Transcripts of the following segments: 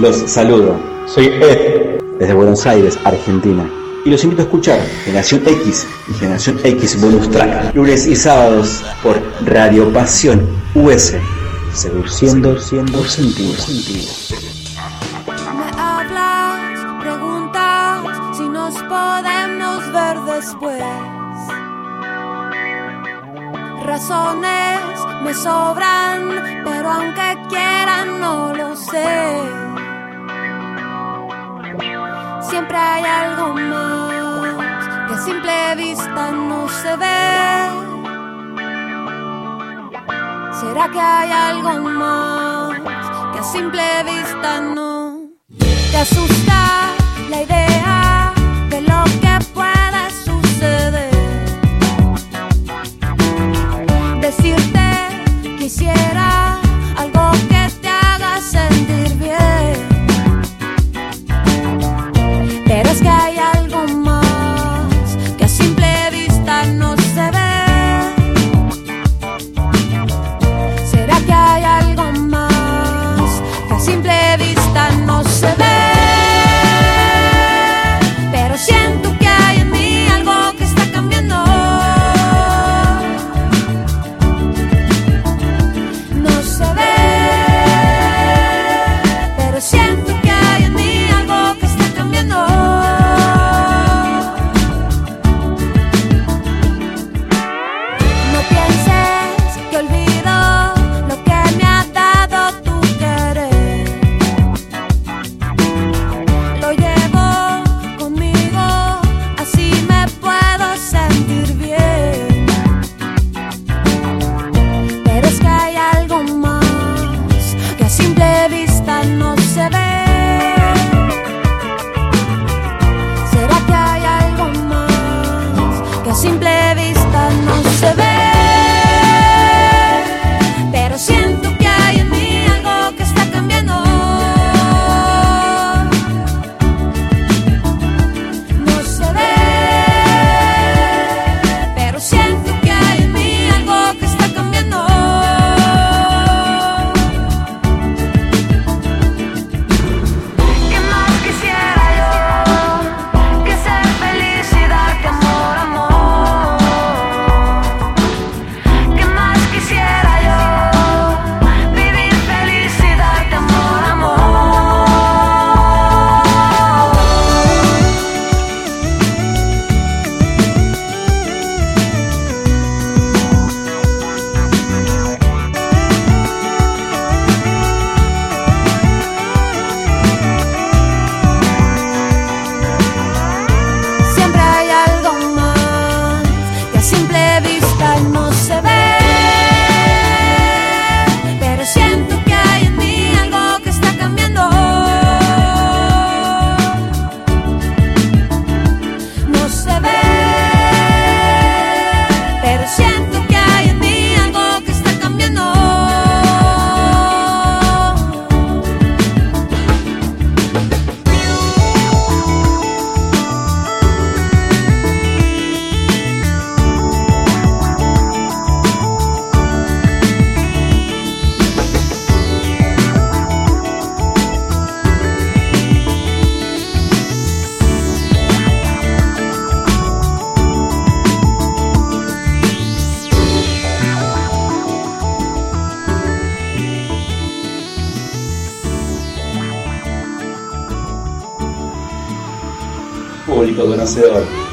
Los saludo. Soy Ed. Desde Buenos Aires, Argentina. Y los invito a escuchar Generación X y Generación X Bonus Track. Lunes y sábados por Radio Pasión US. Seduciendo, siendo sentido. sentido. Me hablas, preguntas si nos podemos ver después. Razones me sobran no se ve. ¿Será que hay algo más que a simple vista no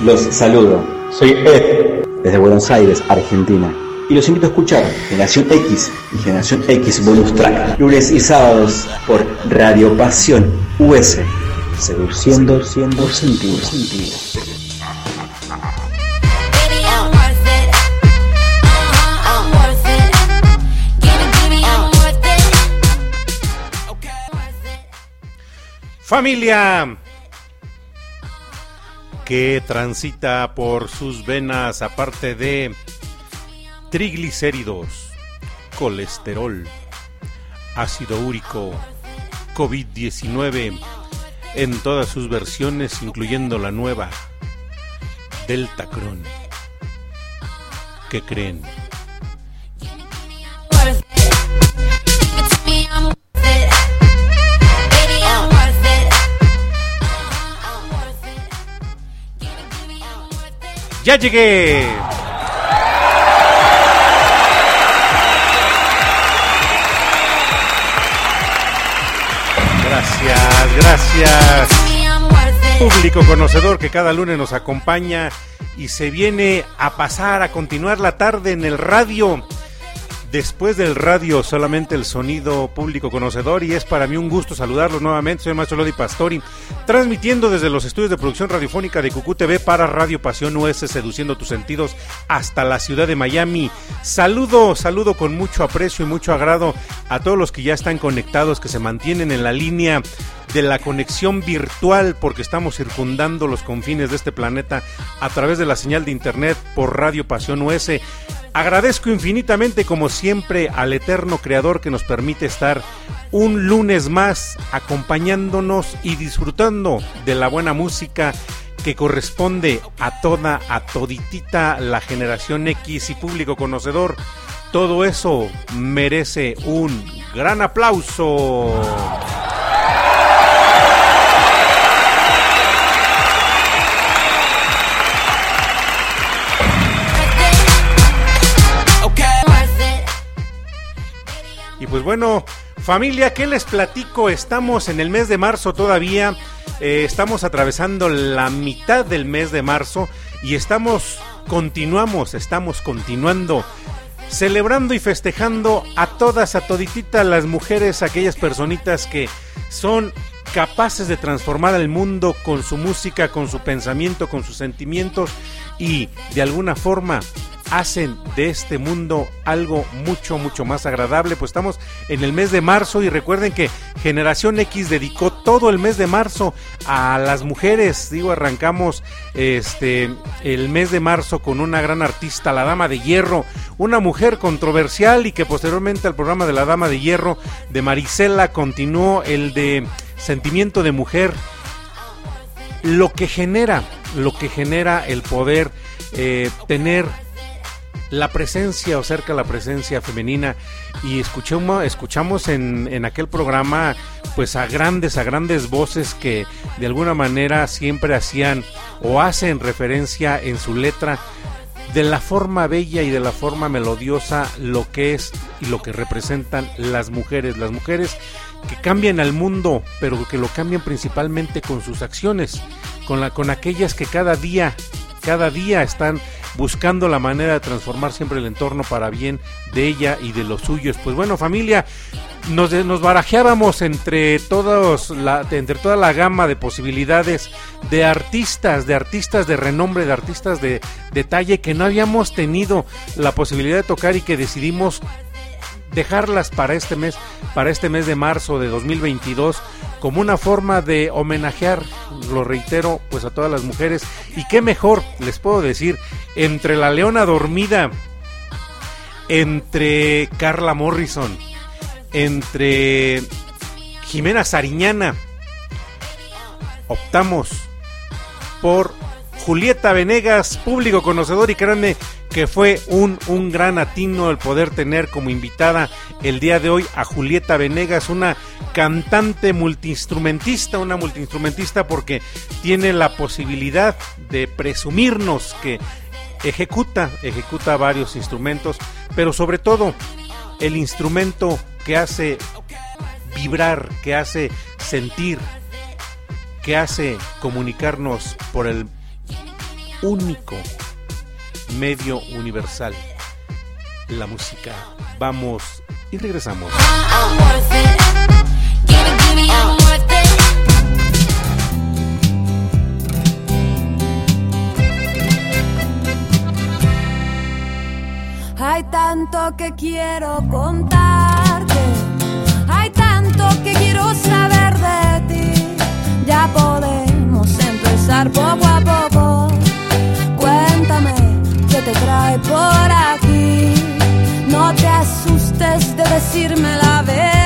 Los saludo. Soy Ed. Desde Buenos Aires, Argentina. Y los invito a escuchar Generación X y Generación X Bonus Track. Lunes y sábados por Radio Pasión US. Seduciendo, siendo sentido. sentido. Familia, que transita por sus venas, aparte de triglicéridos, colesterol, ácido úrico, COVID-19, en todas sus versiones, incluyendo la nueva, Delta Cron. ¿Qué creen? Ya llegué. Gracias, gracias. Público conocedor que cada lunes nos acompaña y se viene a pasar, a continuar la tarde en el radio. Después del radio, solamente el sonido público conocedor y es para mí un gusto saludarlos nuevamente. Soy el maestro Lodi Pastori, transmitiendo desde los estudios de producción radiofónica de Cucú TV para Radio Pasión US, seduciendo tus sentidos hasta la ciudad de Miami. Saludo, saludo con mucho aprecio y mucho agrado a todos los que ya están conectados, que se mantienen en la línea de la conexión virtual porque estamos circundando los confines de este planeta a través de la señal de internet por Radio Pasión US. Agradezco infinitamente como siempre al eterno creador que nos permite estar un lunes más acompañándonos y disfrutando de la buena música que corresponde a toda, a toditita la generación X y público conocedor. Todo eso merece un gran aplauso. Y pues bueno, familia, ¿qué les platico? Estamos en el mes de marzo todavía, eh, estamos atravesando la mitad del mes de marzo y estamos, continuamos, estamos continuando celebrando y festejando a todas, a todititas las mujeres, aquellas personitas que son capaces de transformar el mundo con su música, con su pensamiento, con sus sentimientos y de alguna forma hacen de este mundo algo mucho, mucho más agradable. Pues estamos en el mes de marzo y recuerden que Generación X dedicó todo el mes de marzo a las mujeres. Digo, arrancamos este el mes de marzo con una gran artista, la Dama de Hierro, una mujer controversial y que posteriormente al programa de la Dama de Hierro de Marisela continuó el de Sentimiento de Mujer lo que genera, lo que genera el poder eh, tener la presencia o cerca la presencia femenina. Y escuchamos, escuchamos en, en aquel programa pues a grandes, a grandes voces que de alguna manera siempre hacían o hacen referencia en su letra de la forma bella y de la forma melodiosa lo que es y lo que representan las mujeres, las mujeres que cambian al mundo, pero que lo cambian principalmente con sus acciones, con la con aquellas que cada día cada día están buscando la manera de transformar siempre el entorno para bien de ella y de los suyos. Pues bueno, familia, nos, nos barajeábamos entre todos la, entre toda la gama de posibilidades de artistas, de artistas de renombre, de artistas de detalle que no habíamos tenido la posibilidad de tocar y que decidimos dejarlas para este mes, para este mes de marzo de 2022, como una forma de homenajear, lo reitero, pues a todas las mujeres. Y qué mejor, les puedo decir, entre la leona dormida, entre Carla Morrison, entre Jimena Sariñana, optamos por Julieta Venegas, público conocedor y créanme que fue un, un gran atino el poder tener como invitada el día de hoy a Julieta Venegas, una cantante multiinstrumentista, una multiinstrumentista porque tiene la posibilidad de presumirnos que ejecuta, ejecuta varios instrumentos, pero sobre todo el instrumento que hace vibrar, que hace sentir, que hace comunicarnos por el único medio universal, la música. Vamos y regresamos. Hay tanto que quiero contarte, hay tanto que quiero saber de ti. Ya podemos empezar poco a poco. Te trae por aquí. No te asustes de decirme la verdad.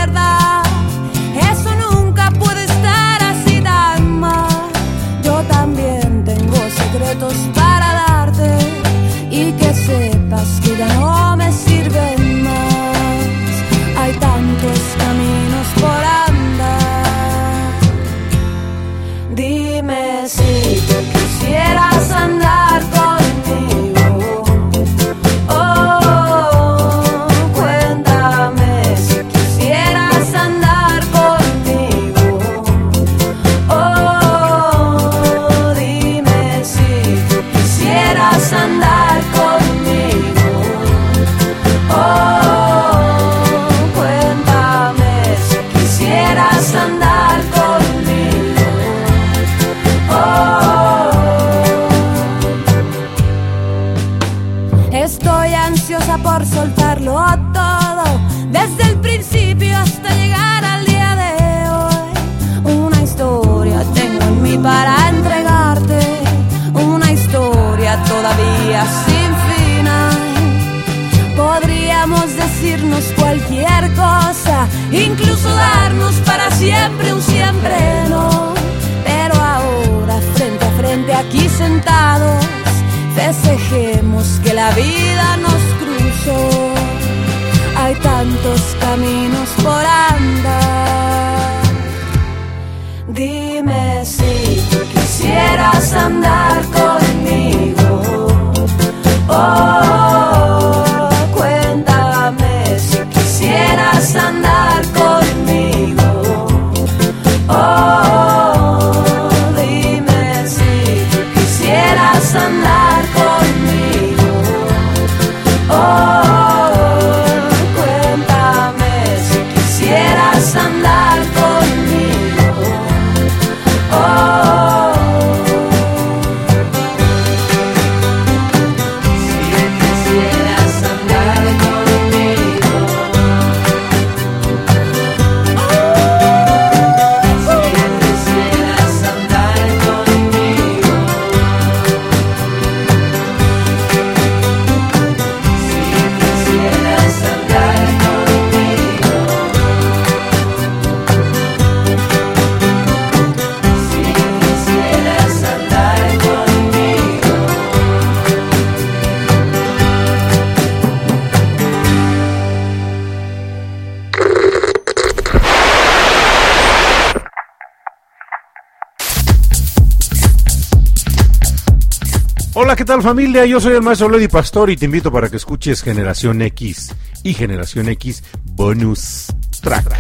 Tal familia? Yo soy el maestro Lady Pastor y te invito para que escuches Generación X y Generación X Bonus Track.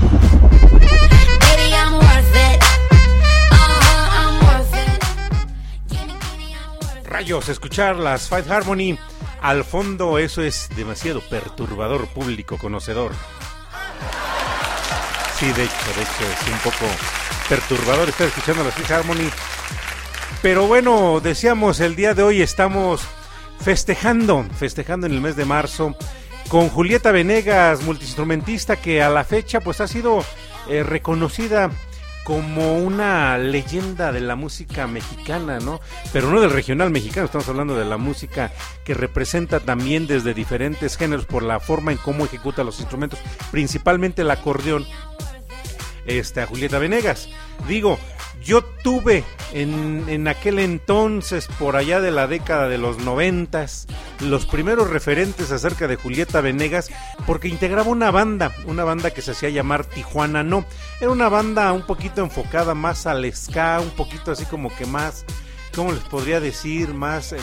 Uh-huh. Rayos, escuchar las Fight Harmony al fondo, eso es demasiado perturbador público conocedor. Sí, de hecho, de hecho, es un poco perturbador estar escuchando las Fight Harmony. Pero bueno, decíamos, el día de hoy estamos festejando, festejando en el mes de marzo con Julieta Venegas, multiinstrumentista que a la fecha pues ha sido eh, reconocida como una leyenda de la música mexicana, ¿no? Pero no del regional mexicano, estamos hablando de la música que representa también desde diferentes géneros por la forma en cómo ejecuta los instrumentos, principalmente el acordeón, este, a Julieta Venegas. Digo, yo tuve en, en aquel entonces, por allá de la década de los noventas, los primeros referentes acerca de Julieta Venegas, porque integraba una banda, una banda que se hacía llamar Tijuana No. Era una banda un poquito enfocada más al ska, un poquito así como que más, ¿cómo les podría decir? Más, eh,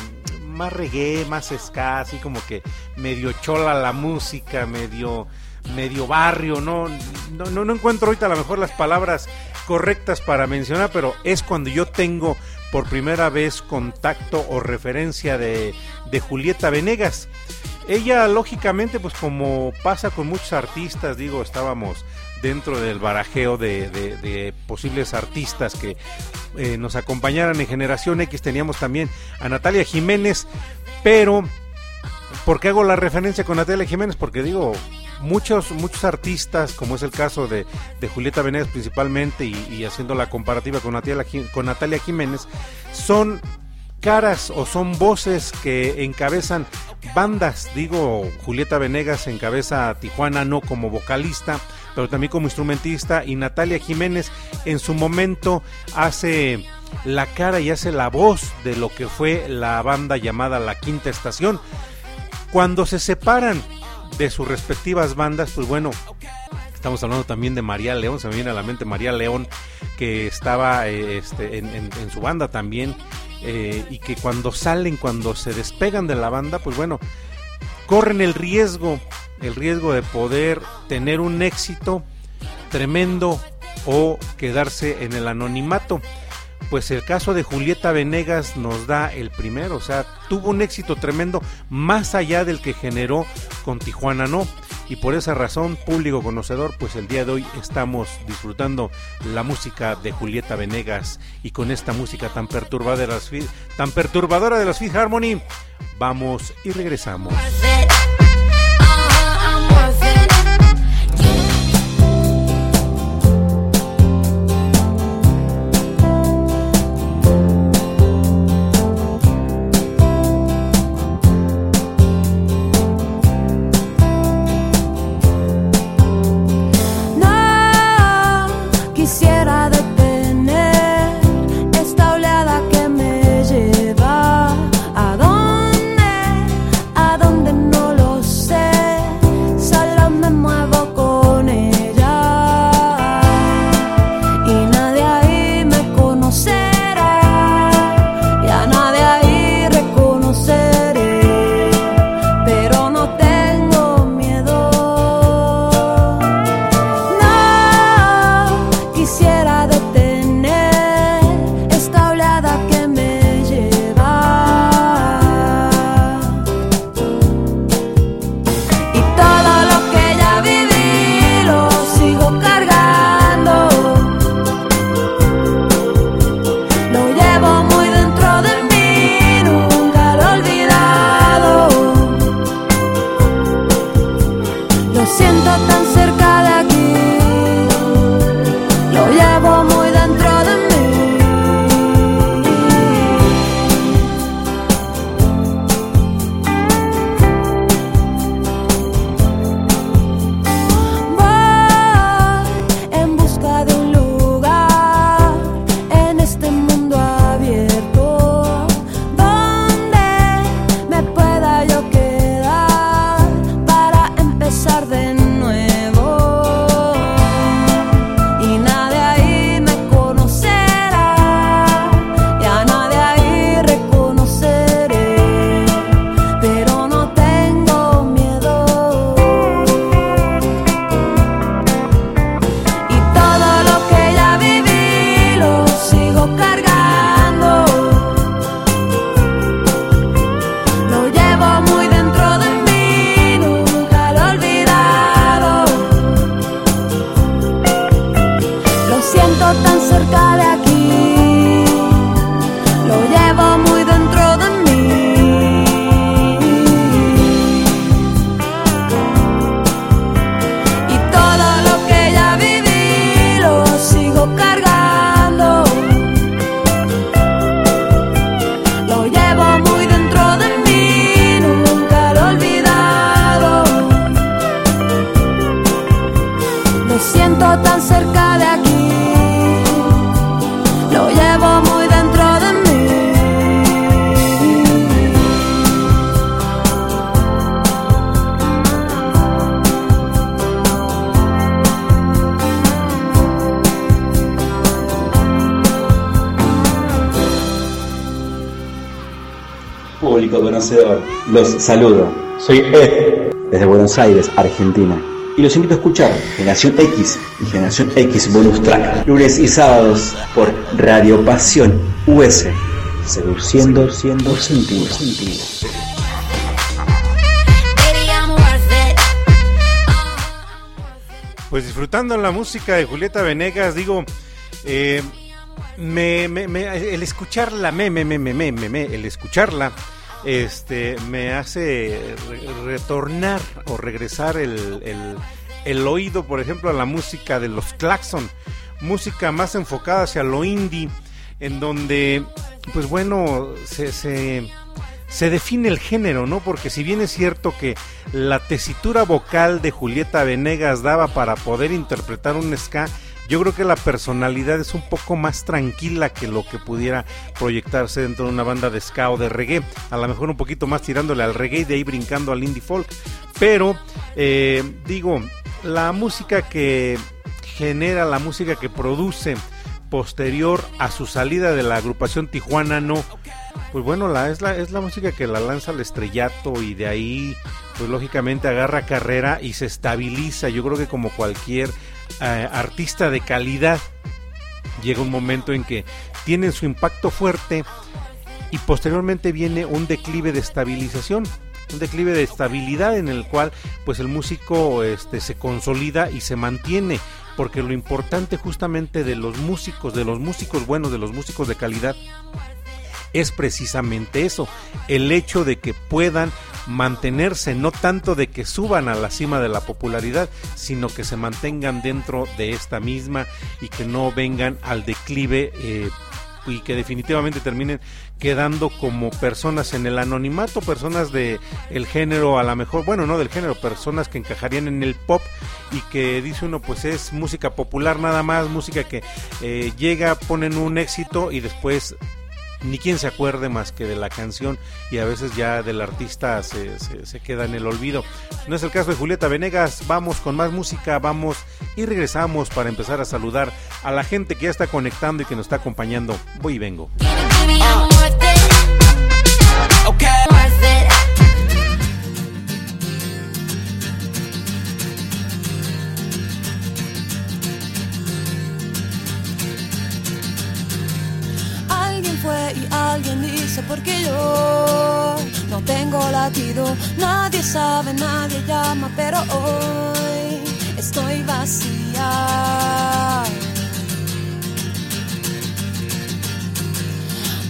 más reggae, más ska, así como que medio chola la música, medio medio barrio, no, no, no, encuentro ahorita a lo mejor las palabras correctas para mencionar, pero es cuando yo tengo por primera vez contacto o referencia de, de Julieta Venegas. Ella, lógicamente, pues como pasa con muchos artistas, digo, estábamos dentro del barajeo de posibles artistas que eh, nos acompañaran en Generación X. Teníamos también a Natalia Jiménez, pero ¿Por qué hago la referencia con Natalia Jiménez? Porque digo, muchos, muchos artistas, como es el caso de, de Julieta Venegas principalmente, y, haciendo la comparativa con Natalia, con Natalia Jiménez, son caras o son voces que encabezan bandas. Digo, Julieta Venegas encabeza a Tijuana no como vocalista, pero también como instrumentista, y Natalia Jiménez en su momento hace la cara y hace la voz de lo que fue la banda llamada La Quinta Estación. Cuando se separan de sus respectivas bandas, pues bueno, estamos hablando también de María León, se me viene a la mente María León, que estaba eh, este, en, su banda también, eh, y que cuando salen, cuando se despegan de la banda, pues bueno, corren el riesgo, el riesgo de poder tener un éxito tremendo o quedarse en el anonimato. Pues el caso de Julieta Venegas nos da el primero, o sea, tuvo un éxito tremendo más allá del que generó con Tijuana No. Y por esa razón, público conocedor, pues el día de hoy estamos disfrutando la música de Julieta Venegas y con esta música tan perturbadora de las, tan perturbadora de las Fifth Harmony, vamos y regresamos. Los saludo. Soy Ed, desde Buenos Aires, Argentina. Y los invito a escuchar Generación X y Generación X Bonus Track, lunes y sábados por Radio Pasión US, seduciendo siendo sentido. Baby, I'm worth it. Pues disfrutando la música de Julieta Venegas, digo, eh, me, me- el escucharla, me, el escucharla, este, me hace re- retornar o regresar el, el- el oído, por ejemplo, a la música de los Claxon, música más enfocada hacia lo indie, en donde, pues bueno, se, se, se define el género, ¿no? Porque si bien es cierto que la tesitura vocal de Julieta Venegas daba para poder interpretar un ska, yo creo que la personalidad es un poco más tranquila que lo que pudiera proyectarse dentro de una banda de ska o de reggae. A lo mejor un poquito más tirándole al reggae y de ahí brincando al indie folk. Pero, eh, digo, la música que genera, la música que produce posterior a su salida de la agrupación Tijuana No, pues bueno, la, es, la, es la música que la lanza al estrellato y de ahí, pues lógicamente agarra carrera y se estabiliza. Yo creo que como cualquier eh, artista de calidad, llega un momento en que tienen su impacto fuerte y posteriormente viene un declive de estabilización un declive de estabilidad en el cual pues el músico este se consolida y se mantiene porque lo importante justamente de los músicos de los músicos buenos de los músicos de calidad es precisamente eso, el hecho de que puedan mantenerse, no tanto de que suban a la cima de la popularidad, sino que se mantengan dentro de esta misma y que no vengan al declive eh, y que definitivamente terminen quedando como personas en el anonimato, personas de el género a lo mejor, bueno, no del género, personas que encajarían en el pop y que dice uno pues es música popular nada más, música que eh, llega, ponen un éxito y después ni quien se acuerde más que de la canción y a veces ya del artista se, se, se, queda en el olvido. No es el caso de Julieta Venegas, vamos con más música, vamos y regresamos para empezar a saludar a la gente que ya está conectando y que nos está acompañando. Voy y vengo. Alguien dice porque yo no tengo latido. Nadie sabe, nadie llama, pero hoy estoy vacía.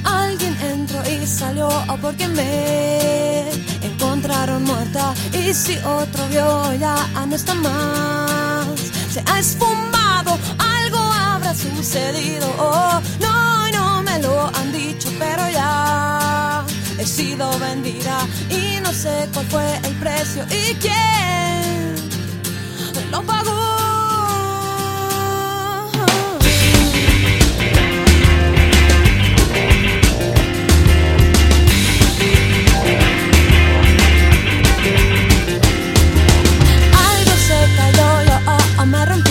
Alguien entró y salió oh, porque me encontraron muerta y si otro vio ya no está más. Se ha esfumado, algo habrá sucedido. Oh, no lo han dicho, pero ya he sido vendida y no sé cuál fue el precio y quién lo pagó. Algo se cayó, yo oh, oh, me rompí.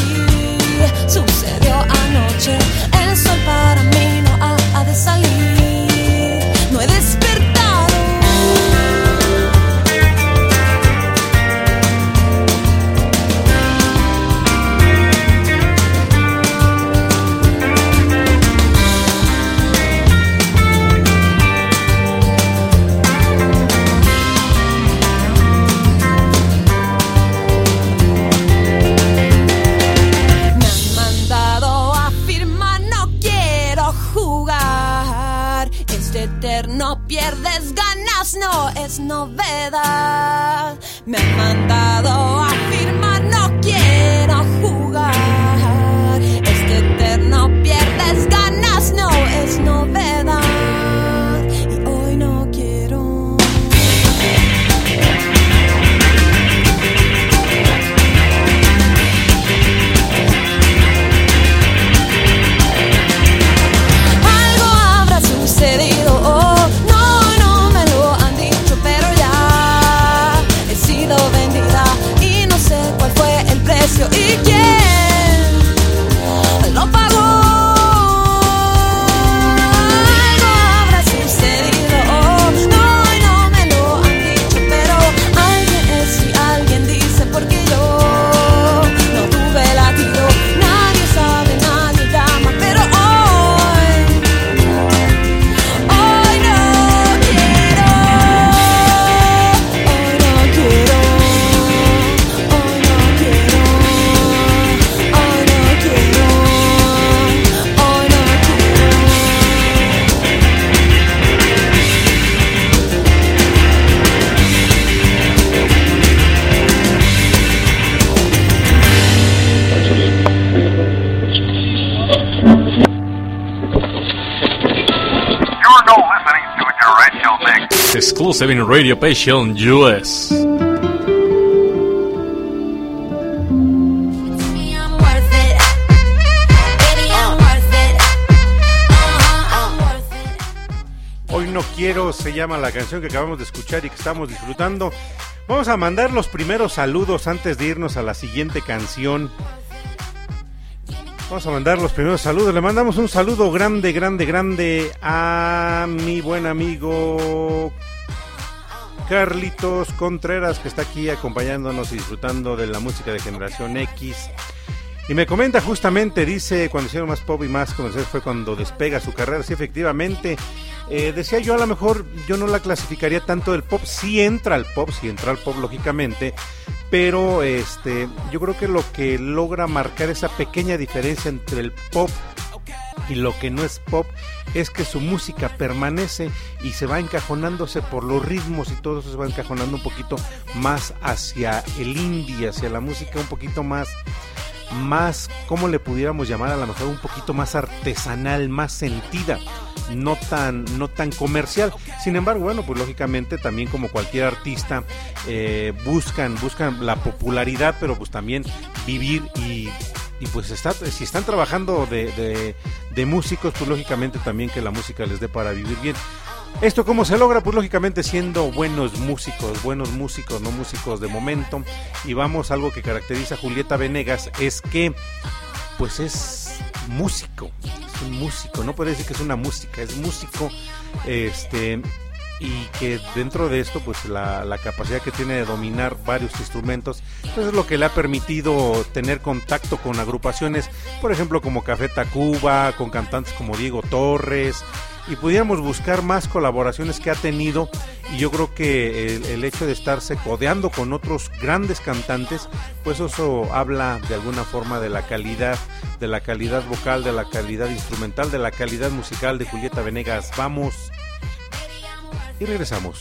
7 Radio Passion US. Hoy no quiero se llama la canción que acabamos de escuchar y que estamos disfrutando. Vamos a mandar los primeros saludos antes de irnos a la siguiente canción. Vamos a mandar los primeros saludos. Le mandamos un saludo grande, grande, grande a mi buen amigo Carlitos Contreras, que está aquí acompañándonos y disfrutando de la música de Generación X. Y me comenta justamente, dice, cuando hicieron más pop y más comerciales fue cuando despega su carrera. Sí, efectivamente. Eh, decía yo, a lo mejor yo no la clasificaría tanto del pop. Sí entra al pop, sí entra al pop, lógicamente. Pero este, yo creo que lo que logra marcar esa pequeña diferencia entre el pop y lo que no es pop es que su música permanece y se va encajonándose por los ritmos y todo eso se va encajonando un poquito más hacia el indie, hacia la música un poquito más más, ¿cómo le pudiéramos llamar? A lo mejor un poquito más artesanal, más sentida, no tan, no tan comercial. Sin embargo, bueno, pues lógicamente también como cualquier artista eh, buscan, buscan la popularidad, pero pues también vivir y, y pues está, si están trabajando de, de, de músicos, pues lógicamente también que la música les dé para vivir bien. ¿Esto cómo se logra? Pues lógicamente siendo buenos músicos, buenos músicos, no músicos de momento. Y vamos, algo que caracteriza a Julieta Venegas es que, pues es músico, es un músico, no puede decir que es una música, es músico, este, y que dentro de esto, pues la, la capacidad que tiene de dominar varios instrumentos, pues es lo que le ha permitido tener contacto con agrupaciones, por ejemplo, como Café Tacuba, con cantantes como Diego Torres, y pudiéramos buscar más colaboraciones que ha tenido y yo creo que el, el, hecho de estarse codeando con otros grandes cantantes pues eso habla de alguna forma de la calidad de la calidad vocal de la calidad instrumental de la calidad musical de Julieta Venegas. Vamos y regresamos.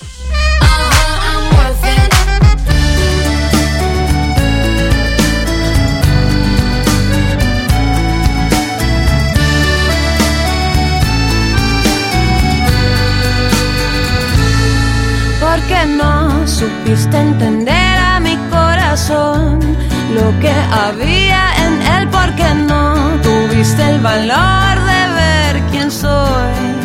Porque no supiste entender a mi corazón lo que había en él, porque no tuviste el valor de ver quién soy.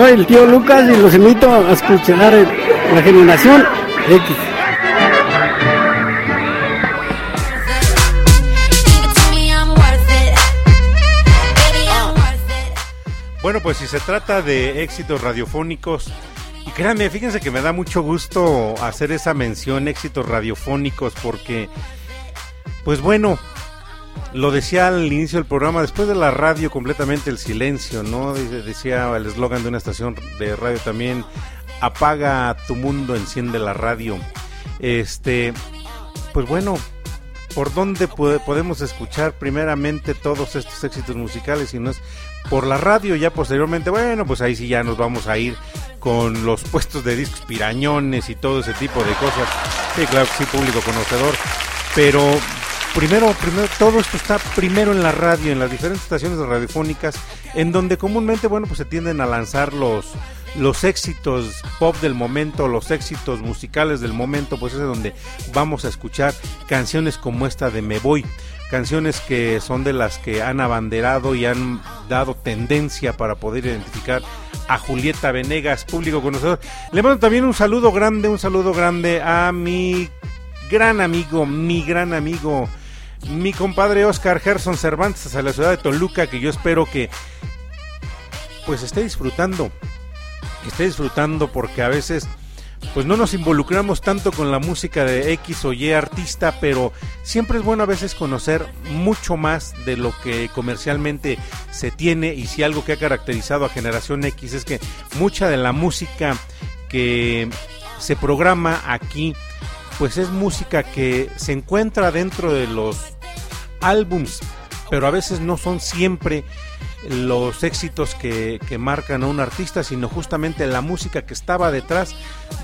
Soy el tío Lucas y los invito a escuchar la generación X. Bueno, pues si se trata de éxitos radiofónicos, y créanme, fíjense que me da mucho gusto hacer esa mención, éxitos radiofónicos, porque, pues bueno, lo decía al inicio del programa, después de la radio completamente el silencio, ¿no? Decía el eslogan de una estación de radio también, apaga tu mundo, enciende la radio. Este, pues bueno, ¿por dónde podemos escuchar primeramente todos estos éxitos musicales? Si no es por la radio, ya posteriormente, bueno, pues ahí sí ya nos vamos a ir con los puestos de discos pirañones y todo ese tipo de cosas. Sí, claro que sí, público conocedor. Pero primero, primero, todo esto está primero en la radio, en las diferentes estaciones radiofónicas, en donde comúnmente, bueno, pues se tienden a lanzar los los éxitos pop del momento, los éxitos musicales del momento, pues es donde vamos a escuchar canciones como esta de Me Voy, canciones que son de las que han abanderado y han dado tendencia para poder identificar a Julieta Venegas, público conocedor. Le mando también un saludo grande, un saludo grande a mi gran amigo, mi gran amigo, mi compadre Oscar Gerson Cervantes a la ciudad de Toluca, que yo espero que pues esté disfrutando, esté disfrutando porque a veces pues no nos involucramos tanto con la música de X o Y artista, pero siempre es bueno a veces conocer mucho más de lo que comercialmente se tiene y si algo que ha caracterizado a Generación X es que mucha de la música que se programa aquí pues es música que se encuentra dentro de los álbums, pero a veces no son siempre los éxitos que, que marcan a un artista, sino justamente la música que estaba detrás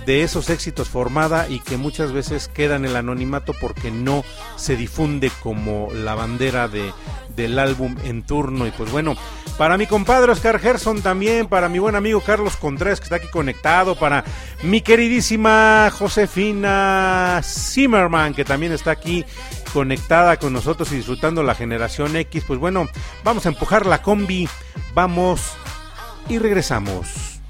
de esos éxitos formada y que muchas veces queda en el anonimato porque no se difunde como la bandera de, del álbum en turno. Y pues bueno, para mi compadre Oscar Gerson también, para mi buen amigo Carlos Contreras que está aquí conectado, para mi queridísima Josefina Zimmerman que también está aquí conectada con nosotros y disfrutando la generación X. Pues bueno, vamos a empujar la combi, vamos y regresamos.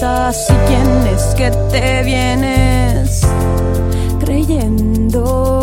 ¿Quién es que te vienes creyendo?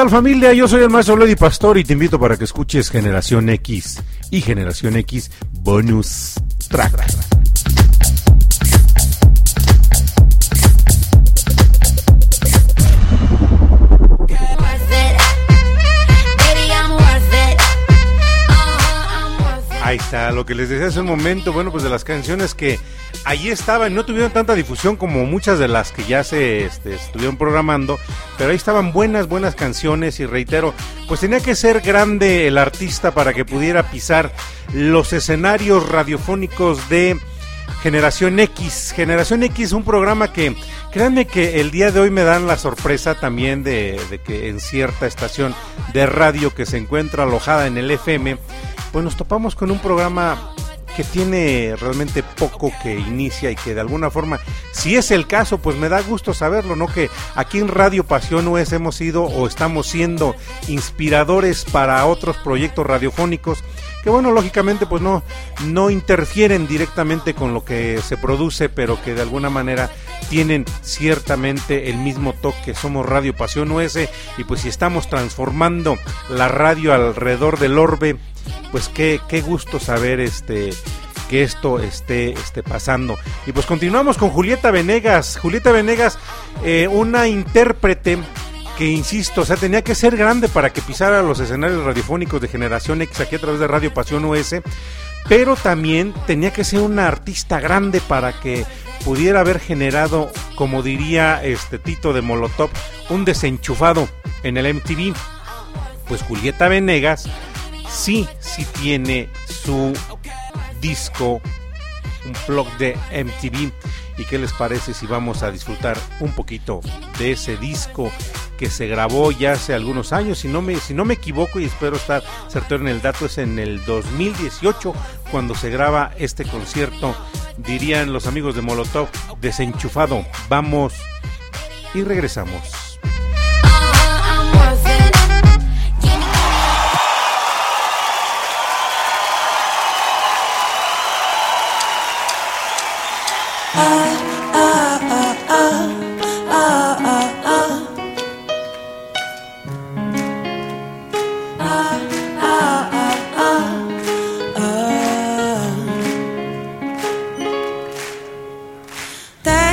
Tal familia? Yo soy el maestro Lady Pastor y te invito para que escuches Generación X y Generación X Bonus Track. Ahí está, lo que les decía hace un momento, bueno, pues de las canciones que allí estaban, no tuvieron tanta difusión como muchas de las que ya se este, estuvieron programando, pero ahí estaban buenas, buenas canciones y reitero, pues tenía que ser grande el artista para que pudiera pisar los escenarios radiofónicos de Generación X. Generación X, un programa que, créanme que el día de hoy me dan la sorpresa también de, de que en cierta estación de radio que se encuentra alojada en el FM, pues nos topamos con un programa que tiene realmente poco que inicia y que de alguna forma Si es el caso, pues me da gusto saberlo, ¿no? Que aquí en Radio Pasión US hemos sido o estamos siendo inspiradores para otros proyectos radiofónicos que bueno, lógicamente pues no, no interfieren directamente con lo que se produce, pero que de alguna manera tienen ciertamente el mismo toque. Somos Radio Pasión US y pues si estamos transformando la radio alrededor del orbe, pues qué, qué gusto saber este que esto esté, esté pasando. Y pues continuamos con Julieta Venegas. Julieta Venegas, eh, una intérprete que insisto, o sea, tenía que ser grande para que pisara los escenarios radiofónicos de Generación X aquí a través de Radio Pasión US, pero también tenía que ser una artista grande para que pudiera haber generado, como diría este Tito de Molotov, un desenchufado en el MTV. Pues Julieta Venegas sí, sí tiene su disco, un blog de MTV. ¿Y qué les parece si vamos a disfrutar un poquito de ese disco que se grabó ya hace algunos años? Si no me, si no me equivoco y espero estar certero en el dato, es en el 2018 cuando se graba este concierto, dirían los amigos de Molotov, desenchufado. Vamos y regresamos.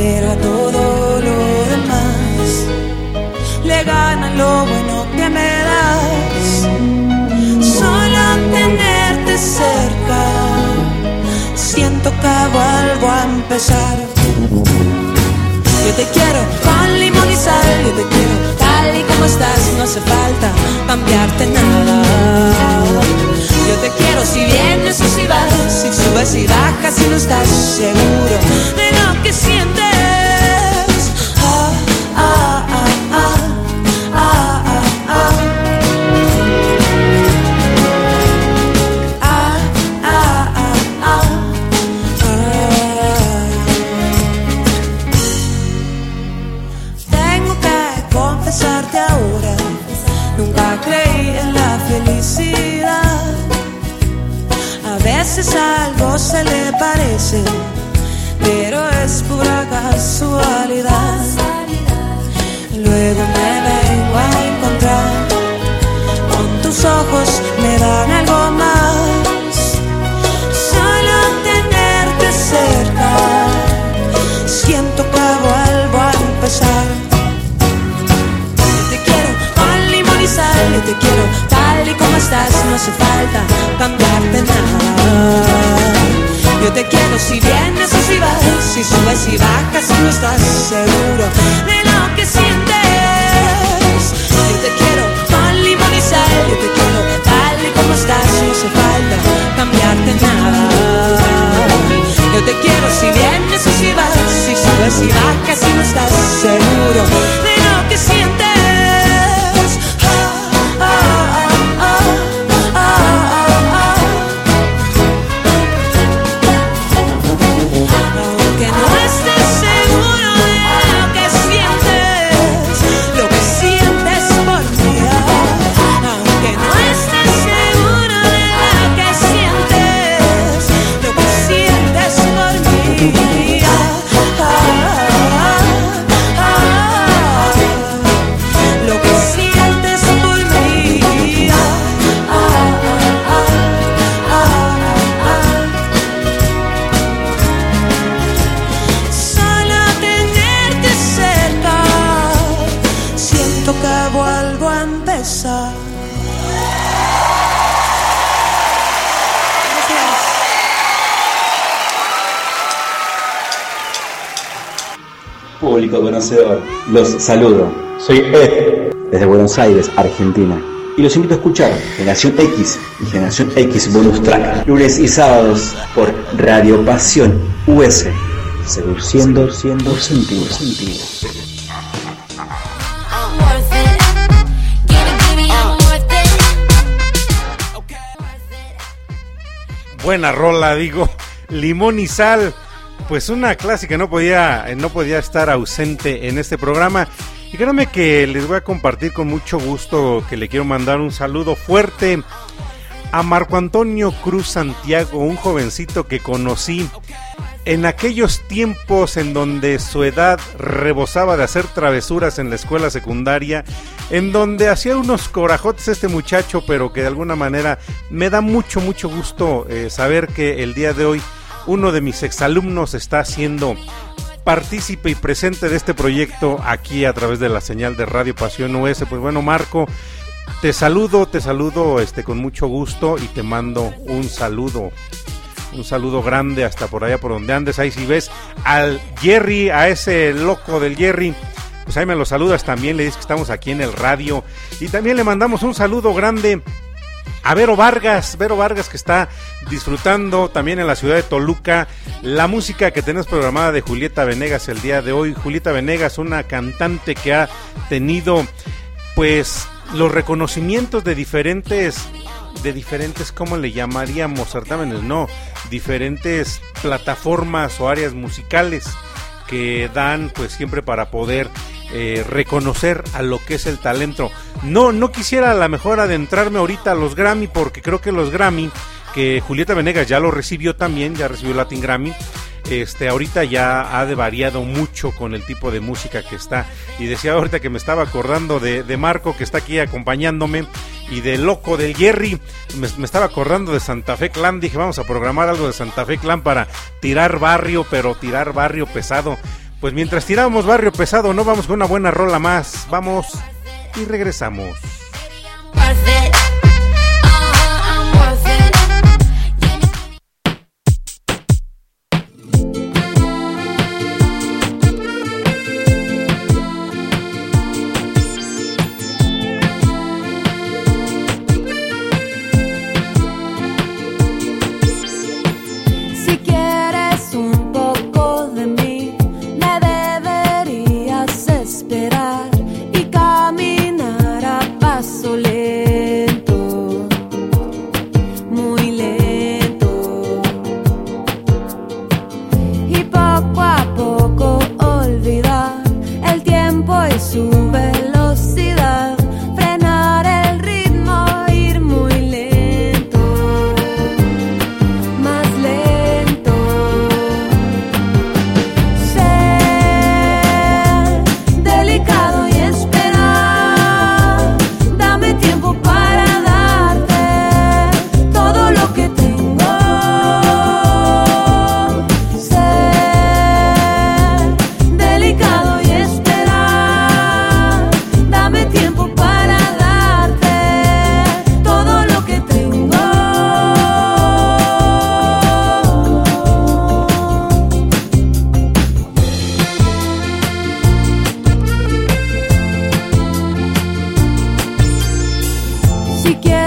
Pero a todo lo demás le gana lo bueno que me das. Solo tenerte cerca, siento que vuelvo a empezar. Yo te quiero con limón y sal, yo te quiero tal y como estás, no hace falta cambiarte nada. Yo te quiero si vienes o si vas, si subes y bajas y no estás seguro de lo que sientes. Quiero si vienes o si vas, si subes y bajas y no estás seguro los saludo. Soy Ed, desde Buenos Aires, Argentina. Y los invito a escuchar Generación X y Generación X Bonus Track, lunes y sábados por Radio Pasión US, seduciendo siendo sentido. sentido. Buena rola, digo. Limón y sal. Pues una clásica no podía, eh, no podía estar ausente en este programa. Y créanme que les voy a compartir con mucho gusto que le quiero mandar un saludo fuerte a Marco Antonio Cruz Santiago, un jovencito que conocí en aquellos tiempos en donde su edad rebosaba de hacer travesuras en la escuela secundaria, en donde hacía unos corajotes este muchacho, pero que de alguna manera me da mucho, mucho gusto eh, saber que el día de hoy uno de mis exalumnos está siendo partícipe y presente de este proyecto aquí a través de la señal de Radio Pasión US. Pues bueno, Marco, te saludo, te saludo este con mucho gusto y te mando un saludo. Un saludo grande hasta por allá por donde andes. Ahí si ves al Jerry, a ese loco del Jerry, pues ahí me lo saludas también. Le dices que estamos aquí en el radio. Y también le mandamos un saludo grande a Vero Vargas, Vero Vargas que está disfrutando también en la ciudad de Toluca la música que tenemos programada de Julieta Venegas el día de hoy. Julieta Venegas, una cantante que ha tenido pues los reconocimientos de diferentes de diferentes, ¿cómo le llamaríamos? Certámenes, no, diferentes plataformas o áreas musicales que dan pues siempre para poder eh, reconocer a lo que es el talento. No, no quisiera a lo mejor adentrarme ahorita a los Grammy porque creo que los Grammy, que Julieta Venegas ya lo recibió también, ya recibió Latin Grammy, este ahorita ya ha variado mucho con el tipo de música que está. Y decía ahorita que me estaba acordando de, de Marco que está aquí acompañándome y de loco del Jerry. Me, me estaba acordando de Santa Fe Clan. Dije, vamos a programar algo de Santa Fe Clan para tirar barrio, pero tirar barrio pesado. Pues mientras tiramos barrio pesado, no vamos con una buena rola más. Vamos y regresamos. Si quieres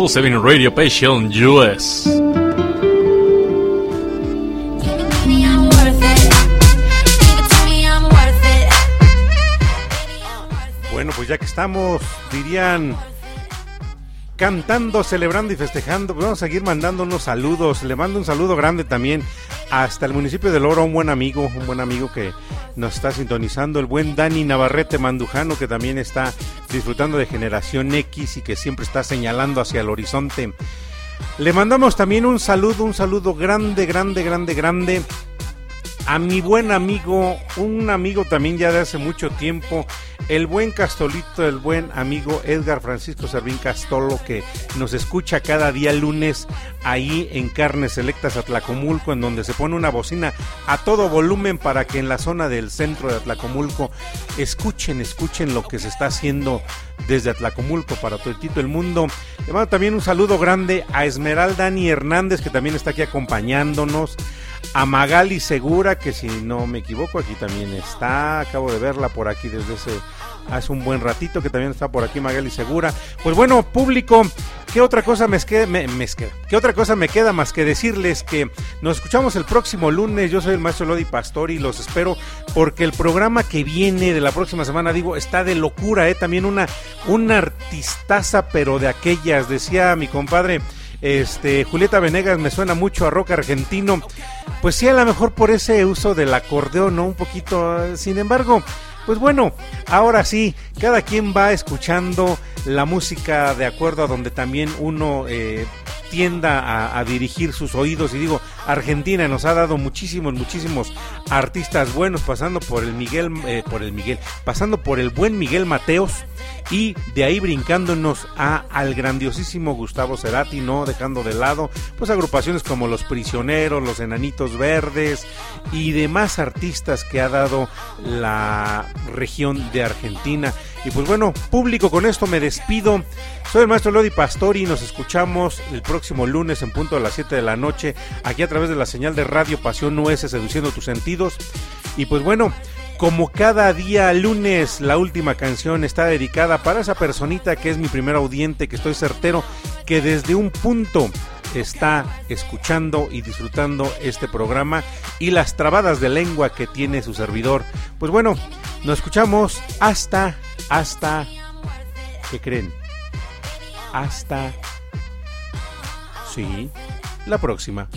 Exclusive in Radio Passion US. Bueno, pues ya que estamos, dirían, cantando, celebrando y festejando, pues vamos a seguir mandando unos saludos. Le mando un saludo grande también hasta el municipio de Loro, un buen amigo, un buen amigo que nos está sintonizando, el buen Dani Navarrete Mandujano, que también está disfrutando de Generación X y que siempre está señalando hacia el horizonte. Le mandamos también un saludo, un saludo grande, grande, grande, grande a mi buen amigo, un amigo también ya de hace mucho tiempo, el buen Castolito, el buen amigo Edgar Francisco Servín Castolo, que nos escucha cada día lunes ahí en Carnes Selectas Atlacomulco, en donde se pone una bocina a todo volumen para que en la zona del centro de Atlacomulco escuchen, escuchen lo que se está haciendo desde Atlacomulco para todo el mundo. Le mando también un saludo grande a Esmeralda Dani Hernández, que también está aquí acompañándonos a Magali Segura, que si no me equivoco, aquí también está. Acabo de verla por aquí desde ese hace un buen ratito, que también está por aquí Magali Segura. Pues bueno, público, ¿qué otra cosa me, queda, me, me queda? ¿Qué otra cosa me queda más que decirles que nos escuchamos el próximo lunes? Yo soy el maestro Lodi Pastor y los espero porque el programa que viene de la próxima semana, digo, está de locura, ¿eh? También una, una artistaza, pero de aquellas, decía mi compadre. Este, Julieta Venegas me suena mucho a rock argentino. Pues sí, a lo mejor por ese uso del acordeón, ¿no? Un poquito. Sin embargo, pues bueno, ahora sí, cada quien va escuchando la música de acuerdo a donde también uno eh, tienda a, dirigir sus oídos. Y digo, Argentina nos ha dado muchísimos, muchísimos artistas buenos, pasando por el Miguel, eh, por el Miguel, pasando por el buen Miguel Mateos y de ahí brincándonos a al grandiosísimo Gustavo Cerati, no dejando de lado pues agrupaciones como Los Prisioneros, Los Enanitos Verdes y demás artistas que ha dado la región de Argentina. Y pues bueno, público, con esto me despido. Soy el maestro Lodi Pastori y nos escuchamos el próximo lunes en punto a las 7 de la noche aquí a través de la señal de Radio Pasión US Seduciendo tus sentidos. Y pues bueno, como cada día lunes, la última canción está dedicada para esa personita que es mi primer audiente, que estoy certero que desde un punto está escuchando y disfrutando este programa y las trabadas de lengua que tiene su servidor. Pues bueno, nos escuchamos hasta, hasta, ¿qué creen? Hasta, sí, la próxima.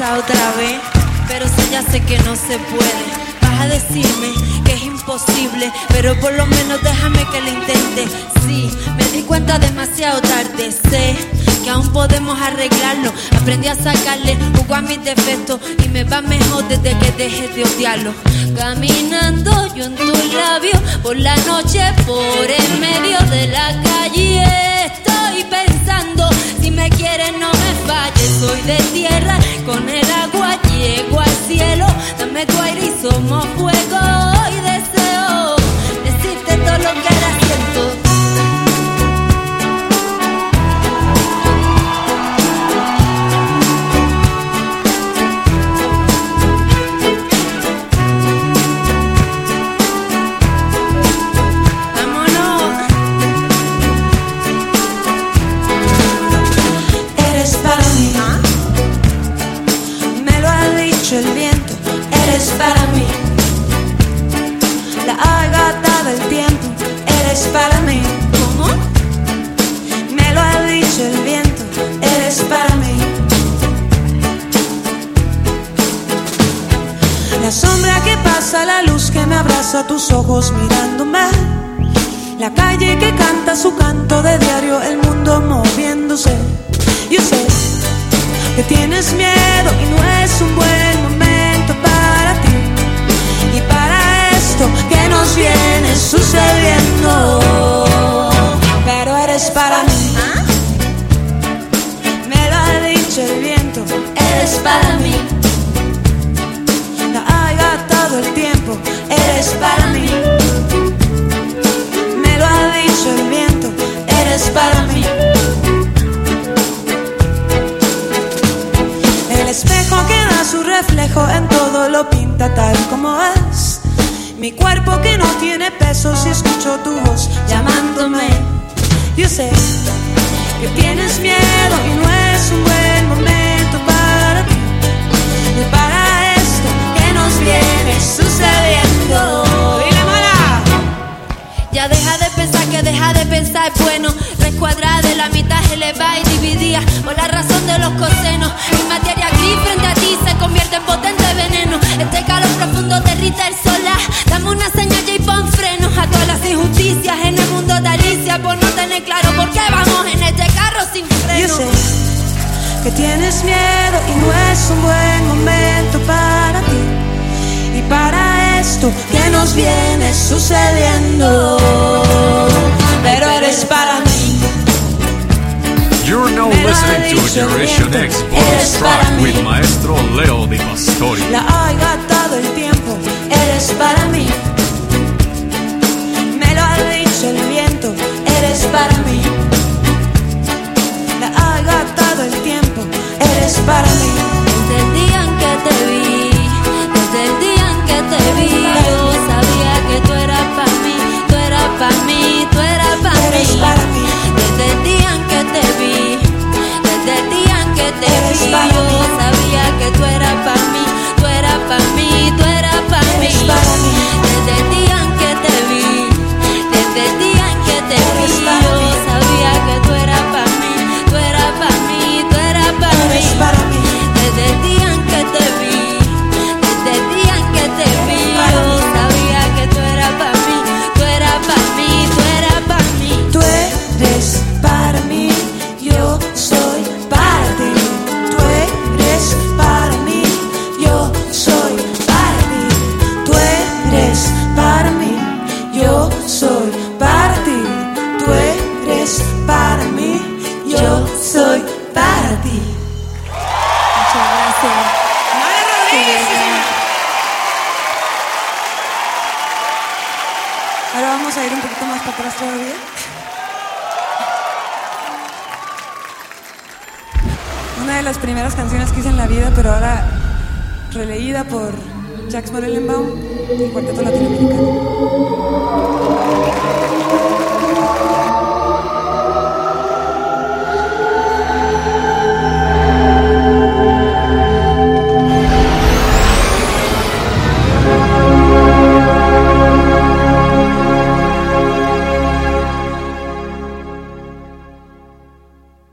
Otra vez, pero si ya sé que no se puede. Vas a decirme que es imposible, pero por lo menos déjame que lo intente. Sí, me di cuenta demasiado tarde, sé que aún podemos arreglarlo. Aprendí a sacarle jugo a mis defectos y me va mejor desde que dejé de odiarlo. Caminando yo en tus labios por la noche, por en medio de la calle. Estoy pensando, me quieres no me falles. Soy de tierra, con el agua llego al cielo. Dame tu aire y somos fuego. Abraza tus ojos mirándome. La calle que canta su canto de diario, el mundo moviéndose. Yo sé que tienes miedo y no es un buen momento para ti. Y para esto que nos viene sucediendo. Pero eres para mí. Me lo ha dicho el viento. Eres para mí. Eres para mí. Me lo ha dicho el viento. Eres para mí. El espejo que da su reflejo en todo lo pinta tal como es. Mi cuerpo que no tiene peso si escucho tu voz llamándome. Yo sé que tienes miedo y no es un buen momento para ti. Y para esto que nos viene sucediendo. Dile, mala. Ya deja de pensar que deja de pensar es bueno. Tres cuadradas la mitad elevada y dividida por la razón de los cosenos. Mi materia gris frente a ti se convierte en potente veneno. Este calor profundo derrite el solar. Dame una señal y pon frenos a todas las injusticias en el mundo de Alicia por no tener claro por qué vamos en este carro sin Yo freno. sé que tienes miedo y no es un buen momento para ti. Y para esto que nos viene sucediendo. Pero eres para mí. You're now listening to Generation. X bonus track with Maestro Leo Di Pastori. La ha gastado el tiempo, eres para mí. Me lo ha dicho el viento, eres para mí.